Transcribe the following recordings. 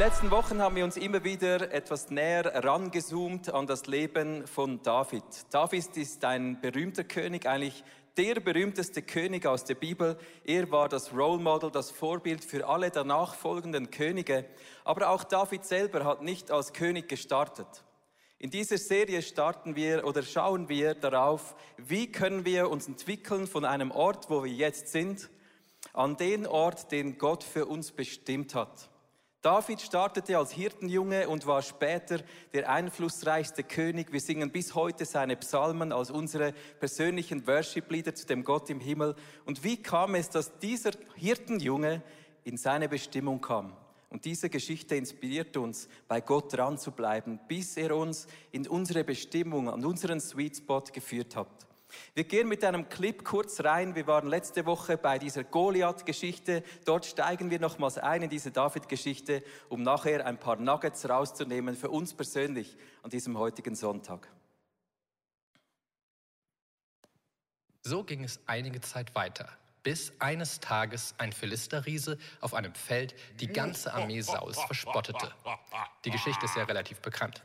letzten Wochen haben wir uns immer wieder etwas näher rangezoomt an das Leben von David. David ist ein berühmter König, eigentlich der berühmteste König aus der Bibel. Er war das Role Model, das Vorbild für alle danach folgenden Könige. Aber auch David selber hat nicht als König gestartet. In dieser Serie starten wir oder schauen wir darauf, wie können wir uns entwickeln von einem Ort, wo wir jetzt sind, an den Ort, den Gott für uns bestimmt hat. David startete als Hirtenjunge und war später der einflussreichste König. Wir singen bis heute seine Psalmen als unsere persönlichen Worship-Lieder zu dem Gott im Himmel. Und wie kam es, dass dieser Hirtenjunge in seine Bestimmung kam? Und diese Geschichte inspiriert uns, bei Gott dran zu bleiben, bis er uns in unsere Bestimmung, an unseren Sweet Spot geführt hat. Wir gehen mit einem Clip kurz rein. Wir waren letzte Woche bei dieser Goliath-Geschichte. Dort steigen wir nochmals ein in diese David-Geschichte, um nachher ein paar Nuggets rauszunehmen für uns persönlich an diesem heutigen Sonntag. So ging es einige Zeit weiter, bis eines Tages ein Philisterriese auf einem Feld die ganze Armee Sauls verspottete. Die Geschichte ist ja relativ bekannt.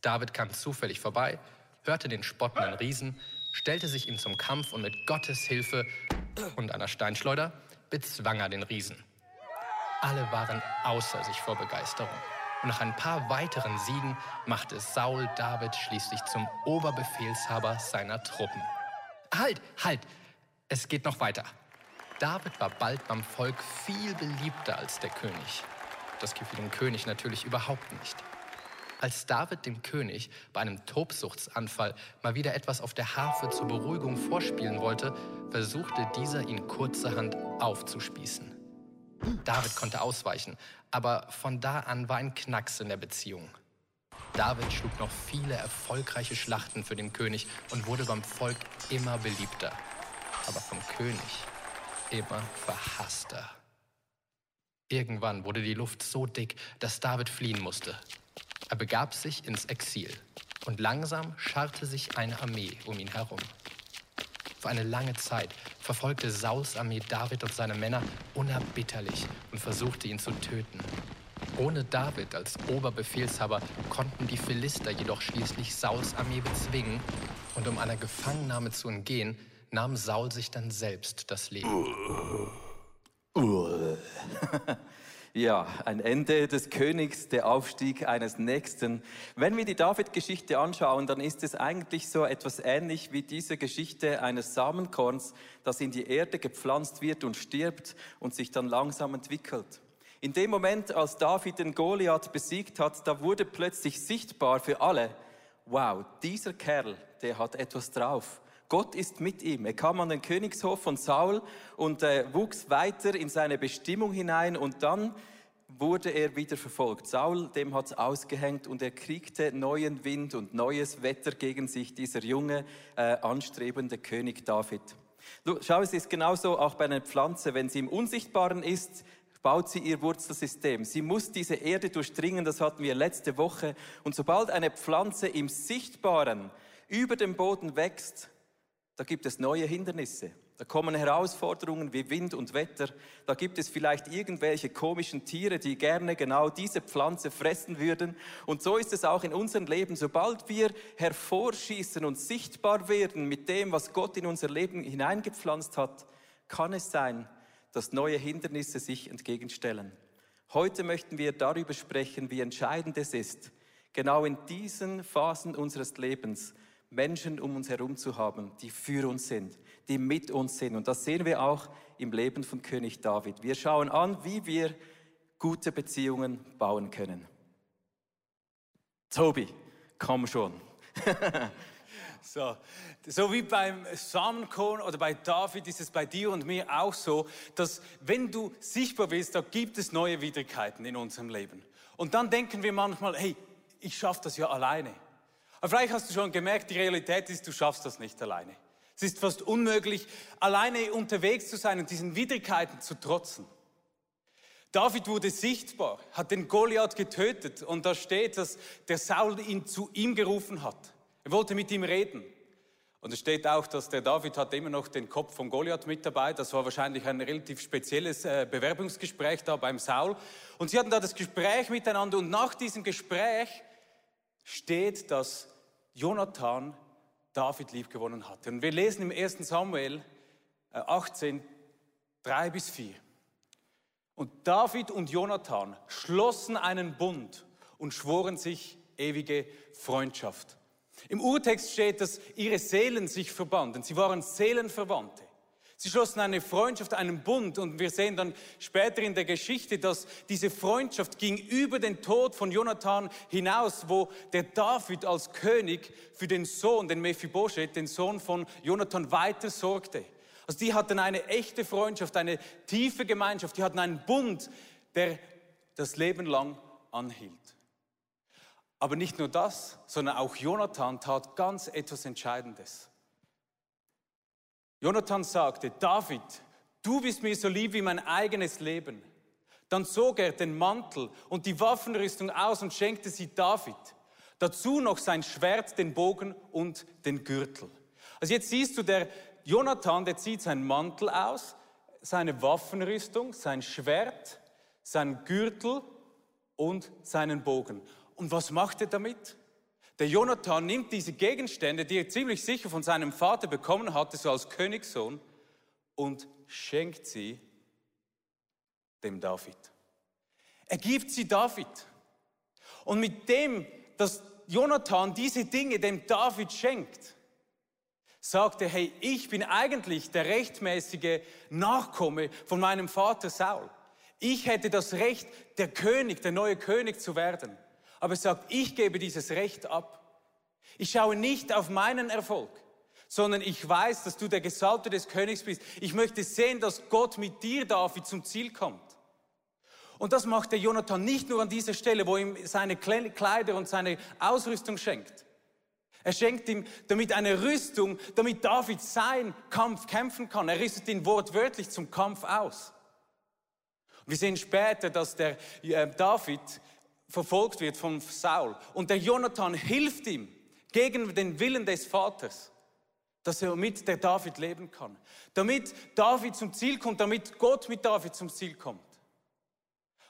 David kam zufällig vorbei, hörte den spottenden Riesen stellte sich ihm zum Kampf und mit Gottes Hilfe und einer Steinschleuder bezwang er den Riesen. Alle waren außer sich vor Begeisterung. Und nach ein paar weiteren Siegen machte Saul David schließlich zum Oberbefehlshaber seiner Truppen. Halt, halt! Es geht noch weiter. David war bald beim Volk viel beliebter als der König. Das gefiel dem König natürlich überhaupt nicht. Als David dem König bei einem Tobsuchtsanfall mal wieder etwas auf der Harfe zur Beruhigung vorspielen wollte, versuchte dieser ihn kurzerhand aufzuspießen. David konnte ausweichen, aber von da an war ein Knacks in der Beziehung. David schlug noch viele erfolgreiche Schlachten für den König und wurde beim Volk immer beliebter, aber vom König immer verhasster. Irgendwann wurde die Luft so dick, dass David fliehen musste. Er begab sich ins Exil und langsam scharrte sich eine Armee um ihn herum. Für eine lange Zeit verfolgte Sauls Armee David und seine Männer unerbitterlich und versuchte ihn zu töten. Ohne David als Oberbefehlshaber konnten die Philister jedoch schließlich Sauls Armee bezwingen und um einer Gefangennahme zu entgehen, nahm Saul sich dann selbst das Leben. Ja, ein Ende des Königs, der Aufstieg eines Nächsten. Wenn wir die David-Geschichte anschauen, dann ist es eigentlich so etwas ähnlich wie diese Geschichte eines Samenkorns, das in die Erde gepflanzt wird und stirbt und sich dann langsam entwickelt. In dem Moment, als David den Goliath besiegt hat, da wurde plötzlich sichtbar für alle, wow, dieser Kerl, der hat etwas drauf. Gott ist mit ihm. Er kam an den Königshof von Saul und äh, wuchs weiter in seine Bestimmung hinein und dann wurde er wieder verfolgt. Saul, dem hat's ausgehängt und er kriegte neuen Wind und neues Wetter gegen sich, dieser junge, äh, anstrebende König David. Schau, es ist genauso auch bei einer Pflanze. Wenn sie im Unsichtbaren ist, baut sie ihr Wurzelsystem. Sie muss diese Erde durchdringen, das hatten wir letzte Woche. Und sobald eine Pflanze im Sichtbaren über dem Boden wächst, da gibt es neue Hindernisse. Da kommen Herausforderungen wie Wind und Wetter. Da gibt es vielleicht irgendwelche komischen Tiere, die gerne genau diese Pflanze fressen würden. Und so ist es auch in unserem Leben. Sobald wir hervorschießen und sichtbar werden mit dem, was Gott in unser Leben hineingepflanzt hat, kann es sein, dass neue Hindernisse sich entgegenstellen. Heute möchten wir darüber sprechen, wie entscheidend es ist, genau in diesen Phasen unseres Lebens Menschen um uns herum zu haben, die für uns sind, die mit uns sind. Und das sehen wir auch im Leben von König David. Wir schauen an, wie wir gute Beziehungen bauen können. Tobi, komm schon. so, so wie beim Samenkorn oder bei David ist es bei dir und mir auch so, dass wenn du sichtbar bist, da gibt es neue Widrigkeiten in unserem Leben. Und dann denken wir manchmal, hey, ich schaffe das ja alleine. Aber vielleicht hast du schon gemerkt, die Realität ist, du schaffst das nicht alleine. Es ist fast unmöglich, alleine unterwegs zu sein und diesen Widrigkeiten zu trotzen. David wurde sichtbar, hat den Goliath getötet und da steht, dass der Saul ihn zu ihm gerufen hat. Er wollte mit ihm reden. Und es steht auch, dass der David hat immer noch den Kopf von Goliath mit dabei. Das war wahrscheinlich ein relativ spezielles äh, Bewerbungsgespräch da beim Saul. Und sie hatten da das Gespräch miteinander und nach diesem Gespräch steht, dass Jonathan David liebgewonnen hatte. Und wir lesen im 1. Samuel 18, äh, 3 bis 4. Und David und Jonathan schlossen einen Bund und schworen sich ewige Freundschaft. Im Urtext steht, dass ihre Seelen sich verbanden. Sie waren Seelenverwandte. Sie schlossen eine Freundschaft, einen Bund und wir sehen dann später in der Geschichte, dass diese Freundschaft ging über den Tod von Jonathan hinaus, wo der David als König für den Sohn, den Mephibosheth, den Sohn von Jonathan, weiter sorgte. Also die hatten eine echte Freundschaft, eine tiefe Gemeinschaft, die hatten einen Bund, der das Leben lang anhielt. Aber nicht nur das, sondern auch Jonathan tat ganz etwas Entscheidendes. Jonathan sagte, David, du bist mir so lieb wie mein eigenes Leben. Dann zog er den Mantel und die Waffenrüstung aus und schenkte sie David. Dazu noch sein Schwert, den Bogen und den Gürtel. Also jetzt siehst du, der Jonathan, der zieht seinen Mantel aus, seine Waffenrüstung, sein Schwert, seinen Gürtel und seinen Bogen. Und was macht er damit? Der Jonathan nimmt diese Gegenstände, die er ziemlich sicher von seinem Vater bekommen hatte, so als Königssohn, und schenkt sie dem David. Er gibt sie David. Und mit dem, dass Jonathan diese Dinge dem David schenkt, sagt er, hey, ich bin eigentlich der rechtmäßige Nachkomme von meinem Vater Saul. Ich hätte das Recht, der König, der neue König zu werden aber sagt, ich gebe dieses Recht ab. Ich schaue nicht auf meinen Erfolg, sondern ich weiß, dass du der Gesalbte des Königs bist. Ich möchte sehen, dass Gott mit dir, David, zum Ziel kommt. Und das macht der Jonathan nicht nur an dieser Stelle, wo ihm seine Kleider und seine Ausrüstung schenkt. Er schenkt ihm damit eine Rüstung, damit David seinen Kampf kämpfen kann. Er rüstet ihn wortwörtlich zum Kampf aus. Wir sehen später, dass der äh, David verfolgt wird von Saul. Und der Jonathan hilft ihm gegen den Willen des Vaters, dass er mit der David leben kann. Damit David zum Ziel kommt, damit Gott mit David zum Ziel kommt.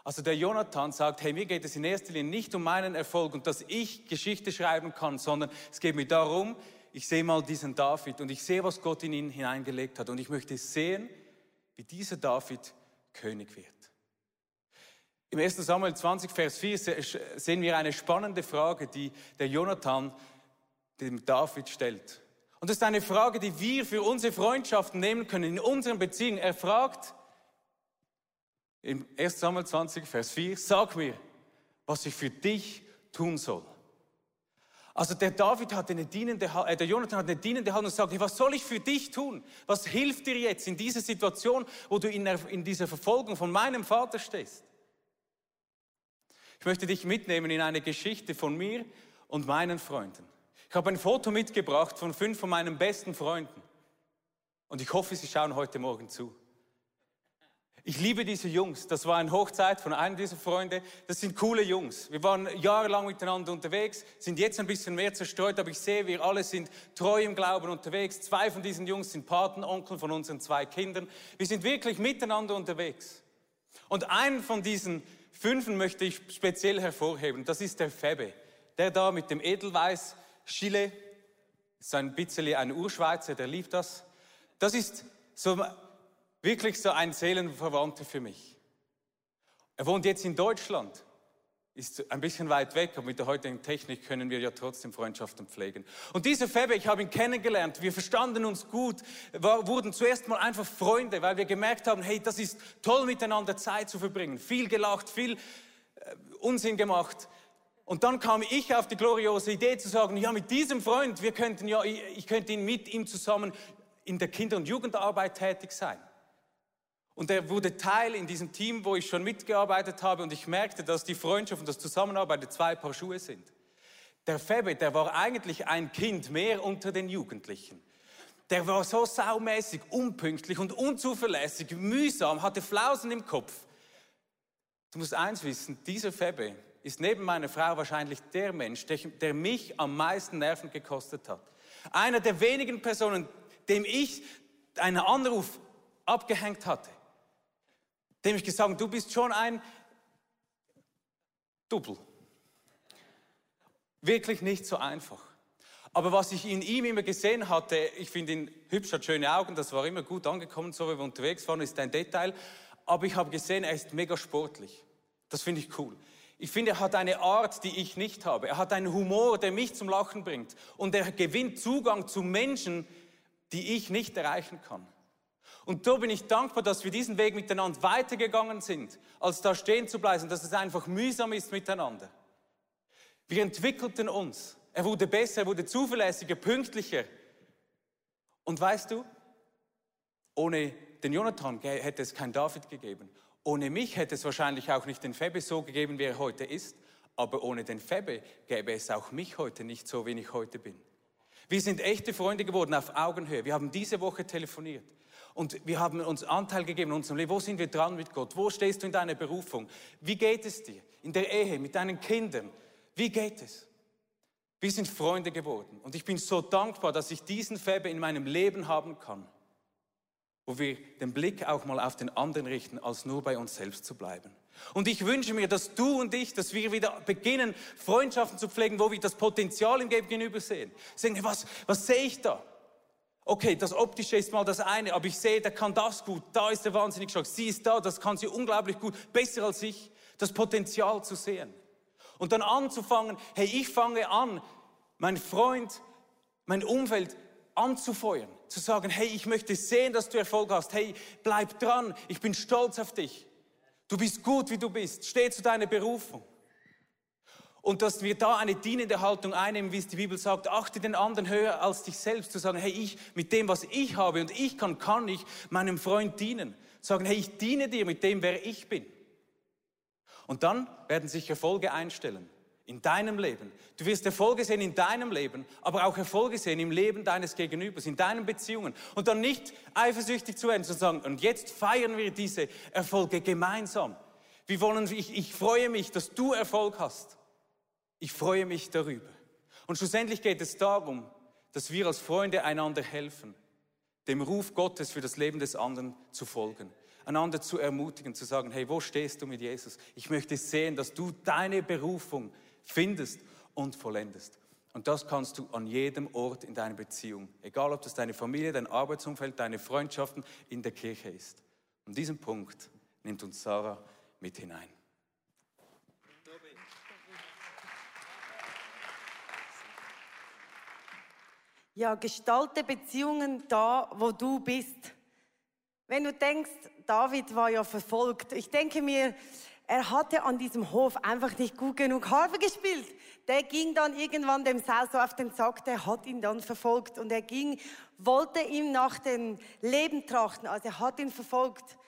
Also der Jonathan sagt, hey, mir geht es in erster Linie nicht um meinen Erfolg und dass ich Geschichte schreiben kann, sondern es geht mir darum, ich sehe mal diesen David und ich sehe, was Gott in ihn hineingelegt hat und ich möchte sehen, wie dieser David König wird. Im 1. Samuel 20, Vers 4 sehen wir eine spannende Frage, die der Jonathan dem David stellt. Und das ist eine Frage, die wir für unsere Freundschaften nehmen können, in unseren Beziehungen. Er fragt im 1. Samuel 20, Vers 4, sag mir, was ich für dich tun soll. Also der David hat eine dienende, äh, der Jonathan hat eine dienende Hand und sagt, was soll ich für dich tun? Was hilft dir jetzt in dieser Situation, wo du in, der, in dieser Verfolgung von meinem Vater stehst? Ich möchte dich mitnehmen in eine Geschichte von mir und meinen Freunden. Ich habe ein Foto mitgebracht von fünf von meinen besten Freunden. Und ich hoffe, sie schauen heute Morgen zu. Ich liebe diese Jungs. Das war eine Hochzeit von einem dieser Freunde. Das sind coole Jungs. Wir waren jahrelang miteinander unterwegs, sind jetzt ein bisschen mehr zerstreut, aber ich sehe, wir alle sind treu im Glauben unterwegs. Zwei von diesen Jungs sind Patenonkel von unseren zwei Kindern. Wir sind wirklich miteinander unterwegs. Und einen von diesen Fünfen möchte ich speziell hervorheben. Das ist der Febe. Der da mit dem Edelweiß Chile, ist ein bisschen ein Urschweizer, der liebt das. Das ist so, wirklich so ein Seelenverwandter für mich. Er wohnt jetzt in Deutschland ist ein bisschen weit weg, aber mit der heutigen Technik können wir ja trotzdem Freundschaften pflegen. Und dieser Febe, ich habe ihn kennengelernt, wir verstanden uns gut, war, wurden zuerst mal einfach Freunde, weil wir gemerkt haben, hey, das ist toll miteinander Zeit zu verbringen, viel gelacht, viel äh, Unsinn gemacht. Und dann kam ich auf die gloriose Idee zu sagen, ja, mit diesem Freund, wir könnten ja, ich könnte ihn mit ihm zusammen in der Kinder- und Jugendarbeit tätig sein. Und er wurde Teil in diesem Team, wo ich schon mitgearbeitet habe und ich merkte, dass die Freundschaft und das Zusammenarbeiten zwei Paar Schuhe sind. Der Febe, der war eigentlich ein Kind mehr unter den Jugendlichen. Der war so saumäßig, unpünktlich und unzuverlässig, mühsam, hatte Flausen im Kopf. Du musst eins wissen, dieser Febe ist neben meiner Frau wahrscheinlich der Mensch, der, der mich am meisten Nerven gekostet hat. Einer der wenigen Personen, dem ich einen Anruf abgehängt hatte. Dem ich gesagt habe, du bist schon ein Double. Wirklich nicht so einfach. Aber was ich in ihm immer gesehen hatte, ich finde ihn hübsch, hat schöne Augen, das war immer gut angekommen, so wie wir unterwegs waren, ist ein Detail. Aber ich habe gesehen, er ist mega sportlich. Das finde ich cool. Ich finde, er hat eine Art, die ich nicht habe. Er hat einen Humor, der mich zum Lachen bringt. Und er gewinnt Zugang zu Menschen, die ich nicht erreichen kann. Und da bin ich dankbar, dass wir diesen Weg miteinander weitergegangen sind, als da stehen zu bleiben, dass es einfach mühsam ist miteinander. Wir entwickelten uns. Er wurde besser, er wurde zuverlässiger, pünktlicher. Und weißt du, ohne den Jonathan hätte es kein David gegeben. Ohne mich hätte es wahrscheinlich auch nicht den Febe so gegeben, wie er heute ist. Aber ohne den Febe gäbe es auch mich heute nicht so, wie ich heute bin. Wir sind echte Freunde geworden auf Augenhöhe. Wir haben diese Woche telefoniert. Und wir haben uns Anteil gegeben in unserem Leben. Wo sind wir dran mit Gott? Wo stehst du in deiner Berufung? Wie geht es dir? In der Ehe, mit deinen Kindern? Wie geht es? Wir sind Freunde geworden. Und ich bin so dankbar, dass ich diesen Febe in meinem Leben haben kann wo wir den Blick auch mal auf den anderen richten, als nur bei uns selbst zu bleiben. Und ich wünsche mir, dass du und ich, dass wir wieder beginnen, Freundschaften zu pflegen, wo wir das Potenzial im Gegenüber sehen. Sehen, was, was sehe ich da? Okay, das Optische ist mal das eine, aber ich sehe, der kann das gut, da ist er wahnsinnig stark, sie ist da, das kann sie unglaublich gut, besser als ich, das Potenzial zu sehen. Und dann anzufangen, hey, ich fange an, mein Freund, mein Umfeld anzufeuern, zu sagen, hey, ich möchte sehen, dass du Erfolg hast. Hey, bleib dran, ich bin stolz auf dich. Du bist gut, wie du bist. Steh zu deiner Berufung. Und dass wir da eine dienende Haltung einnehmen, wie es die Bibel sagt, achte den anderen höher als dich selbst, zu sagen, hey, ich mit dem, was ich habe und ich kann, kann ich meinem Freund dienen. Sagen, hey, ich diene dir mit dem, wer ich bin. Und dann werden sich Erfolge einstellen in deinem Leben. Du wirst Erfolge sehen in deinem Leben, aber auch Erfolge sehen im Leben deines Gegenübers, in deinen Beziehungen. Und dann nicht eifersüchtig zu werden, zu sagen, und jetzt feiern wir diese Erfolge gemeinsam. Wir wollen, ich, ich freue mich, dass du Erfolg hast. Ich freue mich darüber. Und schlussendlich geht es darum, dass wir als Freunde einander helfen, dem Ruf Gottes für das Leben des anderen zu folgen einander zu ermutigen, zu sagen, hey, wo stehst du mit Jesus? Ich möchte sehen, dass du deine Berufung findest und vollendest. Und das kannst du an jedem Ort in deiner Beziehung, egal ob das deine Familie, dein Arbeitsumfeld, deine Freundschaften in der Kirche ist. Und diesen Punkt nimmt uns Sarah mit hinein. Ja, gestalte Beziehungen da, wo du bist. Wenn du denkst, David war ja verfolgt. Ich denke mir, er hatte an diesem Hof einfach nicht gut genug Harfe gespielt. Der ging dann irgendwann dem Saul so auf den Sack, der hat ihn dann verfolgt und er ging, wollte ihm nach dem Leben trachten, also er hat ihn verfolgt.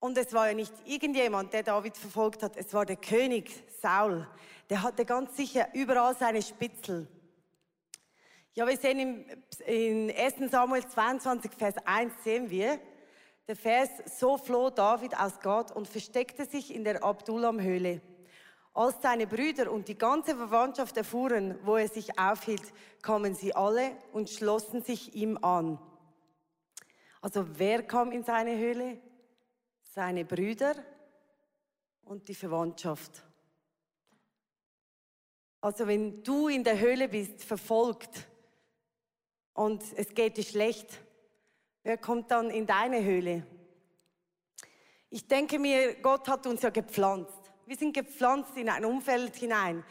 Und es war ja nicht irgendjemand, der David verfolgt hat, es war der König Saul. Der hatte ganz sicher überall seine Spitzel. Ja, wir sehen im, in 1 Samuel 22, Vers 1 sehen wir, der Vers, so floh David aus Gott und versteckte sich in der Abdullam-Höhle. Als seine Brüder und die ganze Verwandtschaft erfuhren, wo er sich aufhielt, kamen sie alle und schlossen sich ihm an. Also wer kam in seine Höhle? Seine Brüder und die Verwandtschaft. Also wenn du in der Höhle bist, verfolgt und es geht dir schlecht, Wer kommt dann in deine Höhle? Ich denke mir, Gott hat uns ja gepflanzt. Wir sind gepflanzt in ein Umfeld hinein.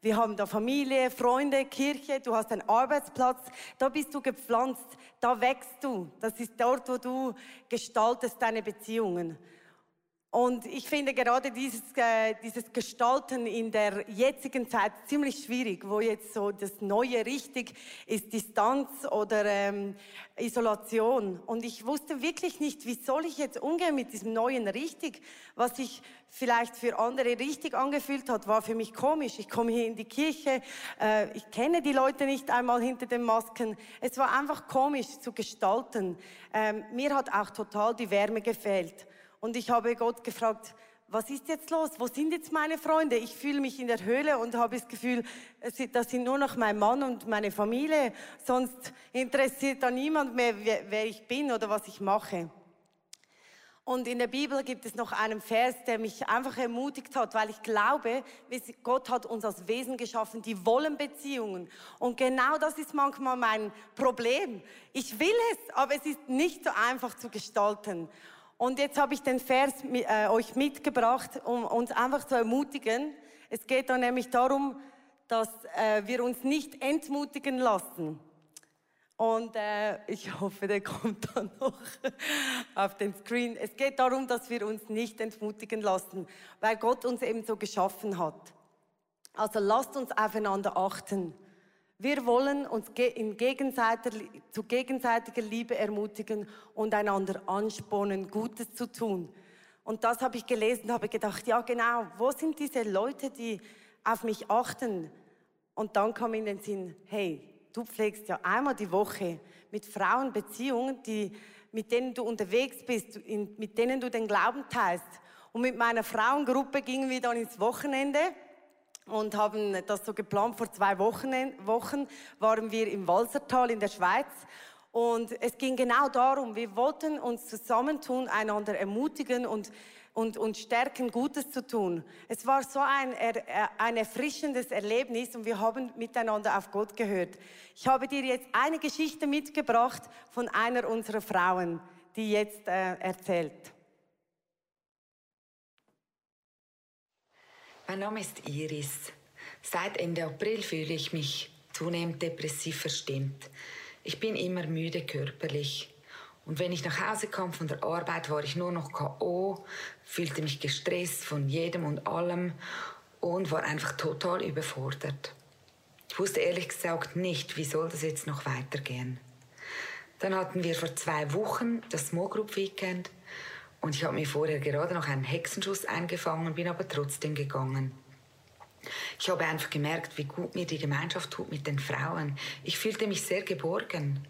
Wir haben da Familie, Freunde, Kirche, du hast einen Arbeitsplatz, da bist du gepflanzt, da wächst du. Das ist dort, wo du gestaltest deine Beziehungen. Und ich finde gerade dieses, äh, dieses Gestalten in der jetzigen Zeit ziemlich schwierig, wo jetzt so das Neue richtig ist, Distanz oder ähm, Isolation. Und ich wusste wirklich nicht, wie soll ich jetzt umgehen mit diesem Neuen richtig. Was sich vielleicht für andere richtig angefühlt hat, war für mich komisch. Ich komme hier in die Kirche, äh, ich kenne die Leute nicht einmal hinter den Masken. Es war einfach komisch zu gestalten. Ähm, mir hat auch total die Wärme gefehlt. Und ich habe Gott gefragt, was ist jetzt los? Wo sind jetzt meine Freunde? Ich fühle mich in der Höhle und habe das Gefühl, das sind nur noch mein Mann und meine Familie. Sonst interessiert da niemand mehr, wer ich bin oder was ich mache. Und in der Bibel gibt es noch einen Vers, der mich einfach ermutigt hat, weil ich glaube, Gott hat uns als Wesen geschaffen, die wollen Beziehungen. Und genau das ist manchmal mein Problem. Ich will es, aber es ist nicht so einfach zu gestalten. Und jetzt habe ich den Vers äh, euch mitgebracht, um uns einfach zu ermutigen. Es geht da nämlich darum, dass äh, wir uns nicht entmutigen lassen. Und äh, ich hoffe, der kommt dann noch auf den Screen. Es geht darum, dass wir uns nicht entmutigen lassen, weil Gott uns eben so geschaffen hat. Also lasst uns aufeinander achten. Wir wollen uns in gegenseitiger, zu gegenseitiger Liebe ermutigen und einander anspornen, Gutes zu tun. Und das habe ich gelesen, habe gedacht, ja genau, wo sind diese Leute, die auf mich achten? Und dann kam in den Sinn, hey, du pflegst ja einmal die Woche mit Frauen Beziehungen, die, mit denen du unterwegs bist, mit denen du den Glauben teilst. Und mit meiner Frauengruppe gingen wir dann ins Wochenende und haben das so geplant. Vor zwei Wochen, Wochen waren wir im Walsertal in der Schweiz und es ging genau darum, wir wollten uns zusammentun, einander ermutigen und, und, und stärken, Gutes zu tun. Es war so ein, ein erfrischendes Erlebnis und wir haben miteinander auf Gott gehört. Ich habe dir jetzt eine Geschichte mitgebracht von einer unserer Frauen, die jetzt äh, erzählt. Mein Name ist Iris. Seit Ende April fühle ich mich zunehmend depressiv verstimmt. Ich bin immer müde körperlich. Und wenn ich nach Hause kam von der Arbeit, war ich nur noch K.O., fühlte mich gestresst von jedem und allem und war einfach total überfordert. Ich wusste ehrlich gesagt nicht, wie soll das jetzt noch weitergehen. Dann hatten wir vor zwei Wochen das Small Group Weekend und ich habe mir vorher gerade noch einen Hexenschuss eingefangen, bin aber trotzdem gegangen. Ich habe einfach gemerkt, wie gut mir die Gemeinschaft tut mit den Frauen. Ich fühlte mich sehr geborgen.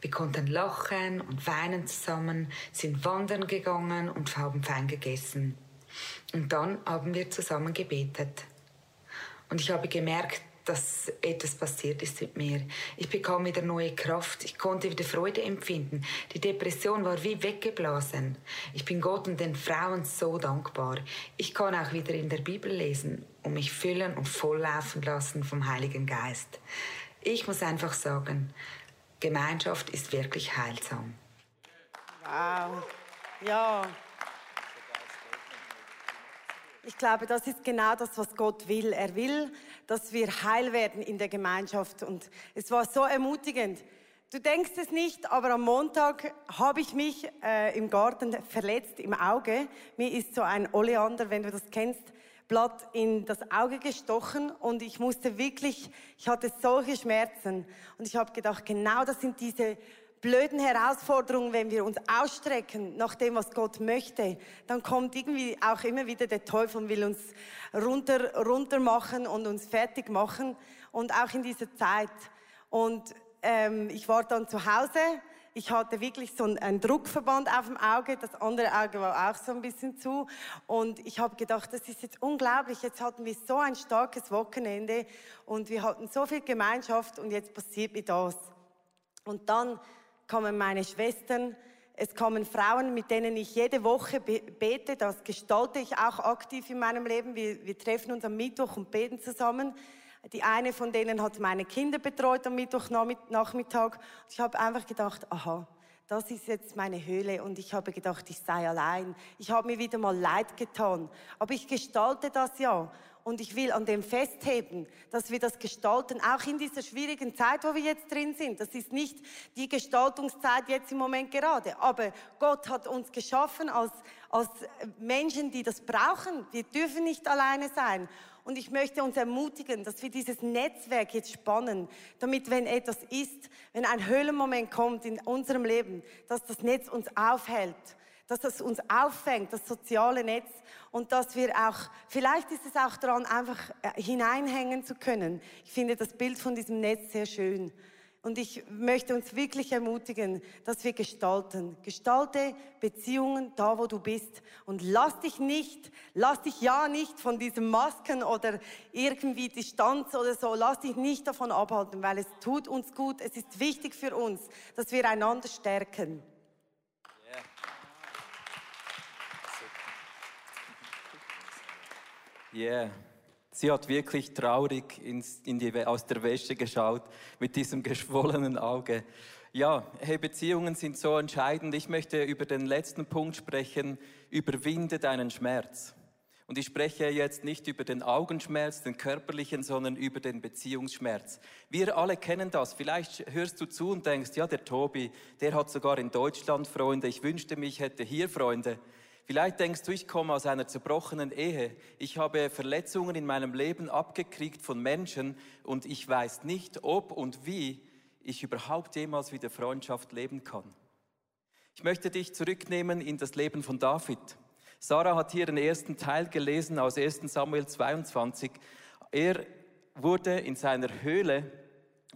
Wir konnten lachen und weinen zusammen, sind wandern gegangen und haben fein gegessen. Und dann haben wir zusammen gebetet. Und ich habe gemerkt, dass etwas passiert ist mit mir. Ich bekam wieder neue Kraft. Ich konnte wieder Freude empfinden. Die Depression war wie weggeblasen. Ich bin Gott und den Frauen so dankbar. Ich kann auch wieder in der Bibel lesen und mich füllen und volllaufen lassen vom Heiligen Geist. Ich muss einfach sagen, Gemeinschaft ist wirklich heilsam. Wow. Ja. Ich glaube, das ist genau das, was Gott will. Er will, dass wir heil werden in der Gemeinschaft. Und es war so ermutigend. Du denkst es nicht, aber am Montag habe ich mich äh, im Garten verletzt im Auge. Mir ist so ein Oleander, wenn du das kennst, Blatt in das Auge gestochen und ich musste wirklich, ich hatte solche Schmerzen und ich habe gedacht, genau das sind diese blöden Herausforderungen, wenn wir uns ausstrecken nach dem, was Gott möchte, dann kommt irgendwie auch immer wieder der Teufel und will uns runter, runter machen und uns fertig machen. Und auch in dieser Zeit. Und ähm, ich war dann zu Hause. Ich hatte wirklich so einen Druckverband auf dem Auge. Das andere Auge war auch so ein bisschen zu. Und ich habe gedacht, das ist jetzt unglaublich. Jetzt hatten wir so ein starkes Wochenende und wir hatten so viel Gemeinschaft und jetzt passiert mir das. Und dann kommen meine Schwestern, es kommen Frauen, mit denen ich jede Woche bete. Das gestalte ich auch aktiv in meinem Leben. Wir, wir treffen uns am Mittwoch und beten zusammen. Die eine von denen hat meine Kinder betreut am Mittwochnachmittag. Ich habe einfach gedacht, aha, das ist jetzt meine Höhle und ich habe gedacht, ich sei allein. Ich habe mir wieder mal leid getan. Aber ich gestalte das ja und ich will an dem festheben, dass wir das gestalten, auch in dieser schwierigen Zeit, wo wir jetzt drin sind. Das ist nicht die Gestaltungszeit jetzt im Moment gerade, aber Gott hat uns geschaffen als, als Menschen, die das brauchen. Wir dürfen nicht alleine sein. Und ich möchte uns ermutigen, dass wir dieses Netzwerk jetzt spannen, damit, wenn etwas ist, wenn ein Höhlenmoment kommt in unserem Leben, dass das Netz uns aufhält dass das uns auffängt, das soziale Netz, und dass wir auch, vielleicht ist es auch daran, einfach äh, hineinhängen zu können. Ich finde das Bild von diesem Netz sehr schön. Und ich möchte uns wirklich ermutigen, dass wir gestalten. Gestalte Beziehungen da, wo du bist. Und lass dich nicht, lass dich ja nicht von diesen Masken oder irgendwie Distanz oder so, lass dich nicht davon abhalten, weil es tut uns gut. Es ist wichtig für uns, dass wir einander stärken. Yeah. Sie hat wirklich traurig ins, in die, aus der Wäsche geschaut mit diesem geschwollenen Auge. Ja, hey, Beziehungen sind so entscheidend. Ich möchte über den letzten Punkt sprechen. Überwinde deinen Schmerz. Und ich spreche jetzt nicht über den Augenschmerz, den körperlichen, sondern über den Beziehungsschmerz. Wir alle kennen das. Vielleicht hörst du zu und denkst, ja, der Tobi, der hat sogar in Deutschland Freunde. Ich wünschte, mich hätte hier Freunde. Vielleicht denkst du, ich komme aus einer zerbrochenen Ehe. Ich habe Verletzungen in meinem Leben abgekriegt von Menschen und ich weiß nicht, ob und wie ich überhaupt jemals wieder Freundschaft leben kann. Ich möchte dich zurücknehmen in das Leben von David. Sarah hat hier den ersten Teil gelesen aus 1 Samuel 22. Er wurde in seiner Höhle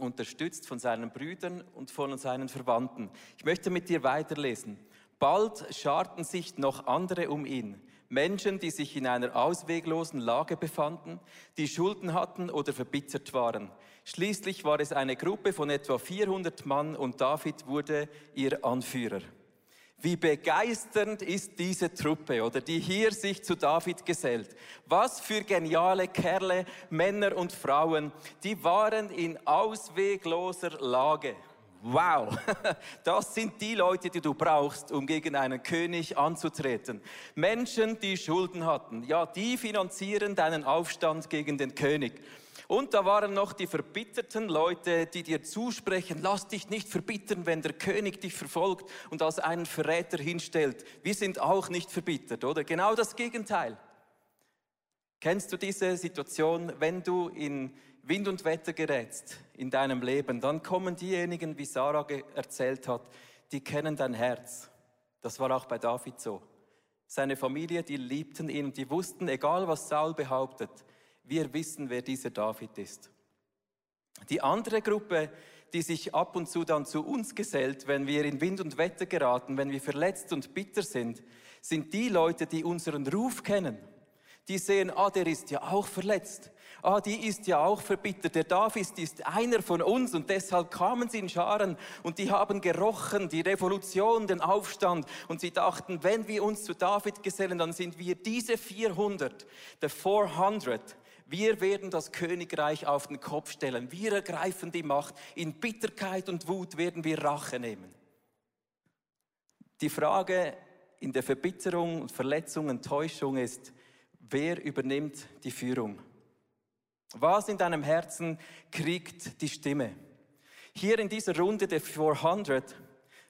unterstützt von seinen Brüdern und von seinen Verwandten. Ich möchte mit dir weiterlesen. Bald scharten sich noch andere um ihn. Menschen, die sich in einer ausweglosen Lage befanden, die Schulden hatten oder verbittert waren. Schließlich war es eine Gruppe von etwa 400 Mann und David wurde ihr Anführer. Wie begeisternd ist diese Truppe oder die hier sich zu David gesellt. Was für geniale Kerle, Männer und Frauen, die waren in auswegloser Lage. Wow, das sind die Leute, die du brauchst, um gegen einen König anzutreten. Menschen, die Schulden hatten, ja, die finanzieren deinen Aufstand gegen den König. Und da waren noch die verbitterten Leute, die dir zusprechen, lass dich nicht verbittern, wenn der König dich verfolgt und als einen Verräter hinstellt. Wir sind auch nicht verbittert, oder? Genau das Gegenteil. Kennst du diese Situation, wenn du in Wind und Wetter gerätst in deinem Leben, dann kommen diejenigen, wie Sarah erzählt hat, die kennen dein Herz. Das war auch bei David so. Seine Familie, die liebten ihn und die wussten, egal was Saul behauptet, wir wissen, wer dieser David ist. Die andere Gruppe, die sich ab und zu dann zu uns gesellt, wenn wir in Wind und Wetter geraten, wenn wir verletzt und bitter sind, sind die Leute, die unseren Ruf kennen. Die sehen, ah, der ist ja auch verletzt ah, die ist ja auch verbittert. Der David ist einer von uns und deshalb kamen sie in Scharen und die haben gerochen, die Revolution, den Aufstand und sie dachten, wenn wir uns zu David gesellen, dann sind wir diese 400, the 400, wir werden das Königreich auf den Kopf stellen. Wir ergreifen die Macht. In Bitterkeit und Wut werden wir Rache nehmen. Die Frage in der Verbitterung und Verletzung und Täuschung ist, wer übernimmt die Führung? Was in deinem Herzen kriegt die Stimme? Hier in dieser Runde der 400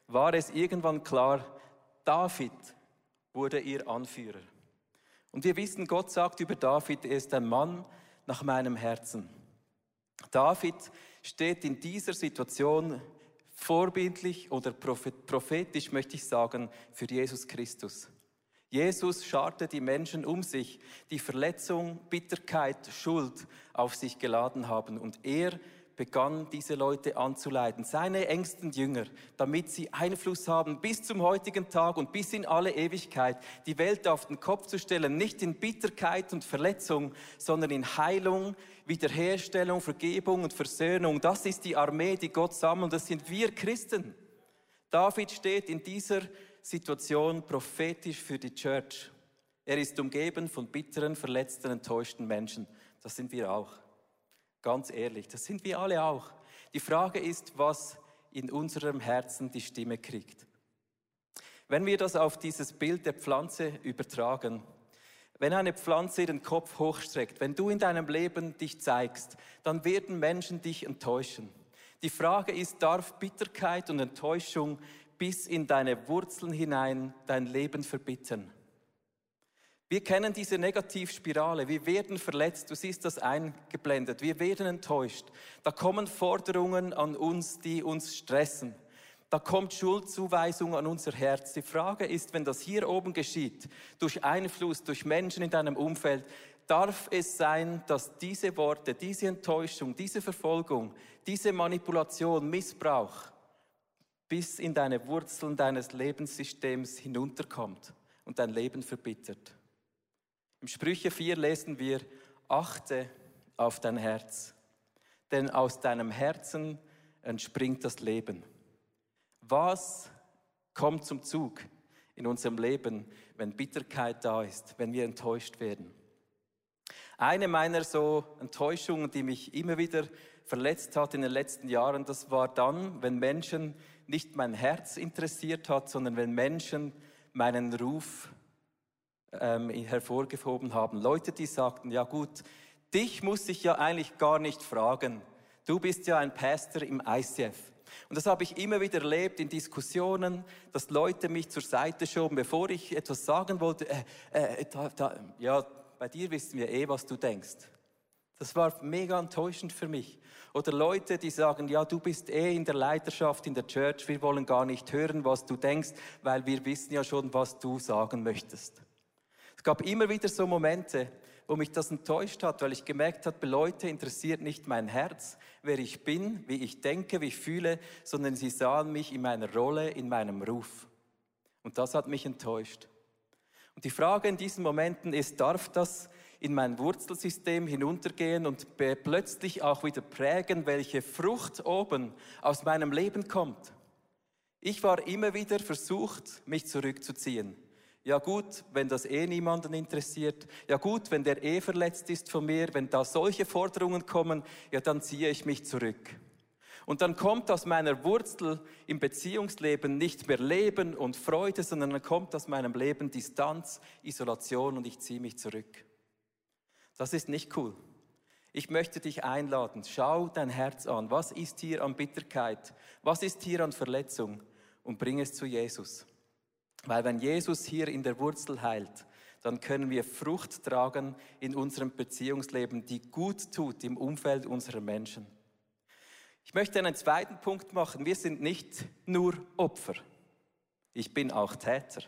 war es irgendwann klar, David wurde ihr Anführer. Und wir wissen, Gott sagt über David, er ist ein Mann nach meinem Herzen. David steht in dieser Situation vorbildlich oder prophetisch, möchte ich sagen, für Jesus Christus. Jesus scharte die Menschen um sich, die Verletzung, Bitterkeit, Schuld auf sich geladen haben. Und er begann diese Leute anzuleiten, seine engsten Jünger, damit sie Einfluss haben bis zum heutigen Tag und bis in alle Ewigkeit, die Welt auf den Kopf zu stellen, nicht in Bitterkeit und Verletzung, sondern in Heilung, Wiederherstellung, Vergebung und Versöhnung. Das ist die Armee, die Gott sammelt, das sind wir Christen. David steht in dieser Situation prophetisch für die Church. Er ist umgeben von bitteren, verletzten, enttäuschten Menschen. Das sind wir auch. Ganz ehrlich, das sind wir alle auch. Die Frage ist, was in unserem Herzen die Stimme kriegt. Wenn wir das auf dieses Bild der Pflanze übertragen, wenn eine Pflanze den Kopf hochstreckt, wenn du in deinem Leben dich zeigst, dann werden Menschen dich enttäuschen. Die Frage ist, darf Bitterkeit und Enttäuschung bis in deine Wurzeln hinein dein Leben verbittern. Wir kennen diese Negativspirale. Wir werden verletzt. Du siehst das eingeblendet. Wir werden enttäuscht. Da kommen Forderungen an uns, die uns stressen. Da kommt Schuldzuweisung an unser Herz. Die Frage ist, wenn das hier oben geschieht, durch Einfluss, durch Menschen in deinem Umfeld, darf es sein, dass diese Worte, diese Enttäuschung, diese Verfolgung, diese Manipulation, Missbrauch bis in deine Wurzeln deines Lebenssystems hinunterkommt und dein Leben verbittert. Im Sprüche 4 lesen wir, achte auf dein Herz, denn aus deinem Herzen entspringt das Leben. Was kommt zum Zug in unserem Leben, wenn Bitterkeit da ist, wenn wir enttäuscht werden? Eine meiner so Enttäuschungen, die mich immer wieder verletzt hat in den letzten Jahren, das war dann, wenn Menschen nicht mein Herz interessiert hat, sondern wenn Menschen meinen Ruf ähm, hervorgehoben haben. Leute, die sagten, ja gut, dich muss ich ja eigentlich gar nicht fragen. Du bist ja ein Pastor im ICF. Und das habe ich immer wieder erlebt in Diskussionen, dass Leute mich zur Seite schoben, bevor ich etwas sagen wollte. Äh, äh, da, da, ja, bei dir wissen wir eh, was du denkst. Das war mega enttäuschend für mich. Oder Leute, die sagen, ja, du bist eh in der Leiterschaft in der Church, wir wollen gar nicht hören, was du denkst, weil wir wissen ja schon, was du sagen möchtest. Es gab immer wieder so Momente, wo mich das enttäuscht hat, weil ich gemerkt habe, Leute interessiert nicht mein Herz, wer ich bin, wie ich denke, wie ich fühle, sondern sie sahen mich in meiner Rolle, in meinem Ruf. Und das hat mich enttäuscht. Und die Frage in diesen Momenten ist, darf das in mein Wurzelsystem hinuntergehen und plötzlich auch wieder prägen, welche Frucht oben aus meinem Leben kommt? Ich war immer wieder versucht, mich zurückzuziehen. Ja gut, wenn das eh niemanden interessiert. Ja gut, wenn der eh verletzt ist von mir, wenn da solche Forderungen kommen, ja dann ziehe ich mich zurück. Und dann kommt aus meiner Wurzel im Beziehungsleben nicht mehr Leben und Freude, sondern dann kommt aus meinem Leben Distanz, Isolation und ich ziehe mich zurück. Das ist nicht cool. Ich möchte dich einladen, schau dein Herz an. Was ist hier an Bitterkeit? Was ist hier an Verletzung? Und bring es zu Jesus. Weil wenn Jesus hier in der Wurzel heilt, dann können wir Frucht tragen in unserem Beziehungsleben, die gut tut im Umfeld unserer Menschen. Ich möchte einen zweiten Punkt machen. Wir sind nicht nur Opfer. Ich bin auch Täter.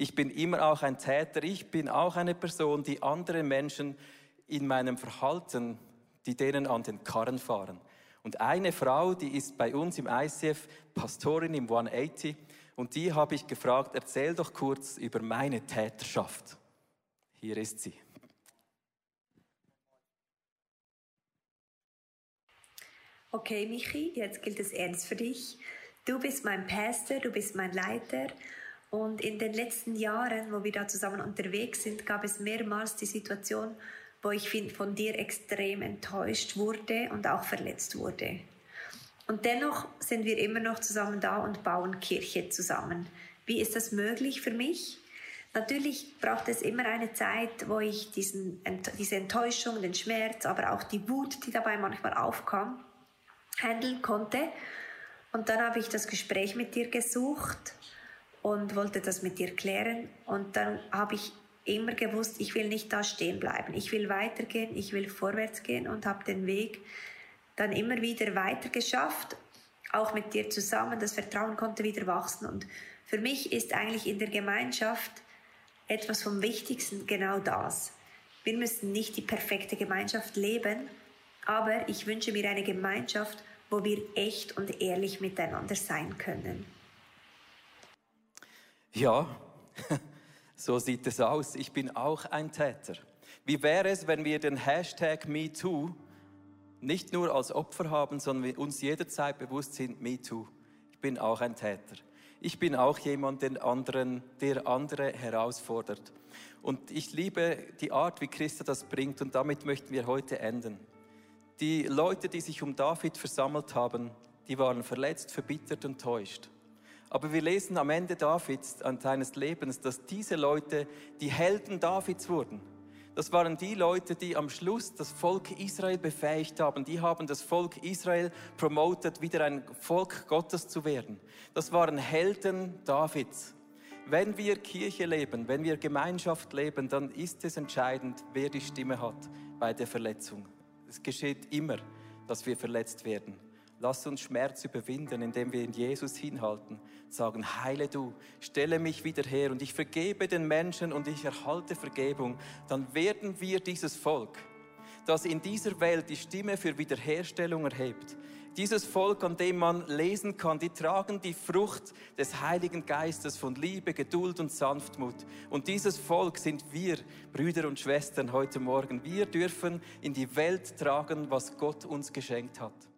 Ich bin immer auch ein Täter. Ich bin auch eine Person, die andere Menschen in meinem Verhalten, die denen an den Karren fahren. Und eine Frau, die ist bei uns im ICF Pastorin im 180 und die habe ich gefragt, erzähl doch kurz über meine Täterschaft. Hier ist sie. Okay, Michi, jetzt gilt es ernst für dich. Du bist mein Pastor, du bist mein Leiter. Und in den letzten Jahren, wo wir da zusammen unterwegs sind, gab es mehrmals die Situation, wo ich von dir extrem enttäuscht wurde und auch verletzt wurde. Und dennoch sind wir immer noch zusammen da und bauen Kirche zusammen. Wie ist das möglich für mich? Natürlich braucht es immer eine Zeit, wo ich diesen, diese Enttäuschung, den Schmerz, aber auch die Wut, die dabei manchmal aufkam, handeln konnte. Und dann habe ich das Gespräch mit dir gesucht und wollte das mit dir klären. Und dann habe ich immer gewusst, ich will nicht da stehen bleiben. Ich will weitergehen, ich will vorwärts gehen und habe den Weg dann immer wieder weiter geschafft, auch mit dir zusammen. Das Vertrauen konnte wieder wachsen. Und für mich ist eigentlich in der Gemeinschaft etwas vom Wichtigsten genau das. Wir müssen nicht die perfekte Gemeinschaft leben, aber ich wünsche mir eine Gemeinschaft, wo wir echt und ehrlich miteinander sein können. Ja, so sieht es aus. Ich bin auch ein Täter. Wie wäre es, wenn wir den Hashtag MeToo nicht nur als Opfer haben, sondern wir uns jederzeit bewusst sind, MeToo. Ich bin auch ein Täter. Ich bin auch jemand, den anderen, der andere herausfordert. Und ich liebe die Art, wie Christa das bringt und damit möchten wir heute enden. Die Leute, die sich um David versammelt haben, die waren verletzt, verbittert und täuscht. Aber wir lesen am Ende Davids, an seines Lebens, dass diese Leute die Helden Davids wurden. Das waren die Leute, die am Schluss das Volk Israel befähigt haben. Die haben das Volk Israel promotet, wieder ein Volk Gottes zu werden. Das waren Helden Davids. Wenn wir Kirche leben, wenn wir Gemeinschaft leben, dann ist es entscheidend, wer die Stimme hat bei der Verletzung. Es geschieht immer, dass wir verletzt werden. Lass uns Schmerz überwinden, indem wir in Jesus hinhalten, sagen, heile du, stelle mich wieder her und ich vergebe den Menschen und ich erhalte Vergebung. Dann werden wir dieses Volk, das in dieser Welt die Stimme für Wiederherstellung erhebt. Dieses Volk, an dem man lesen kann, die tragen die Frucht des Heiligen Geistes von Liebe, Geduld und Sanftmut. Und dieses Volk sind wir, Brüder und Schwestern, heute Morgen. Wir dürfen in die Welt tragen, was Gott uns geschenkt hat.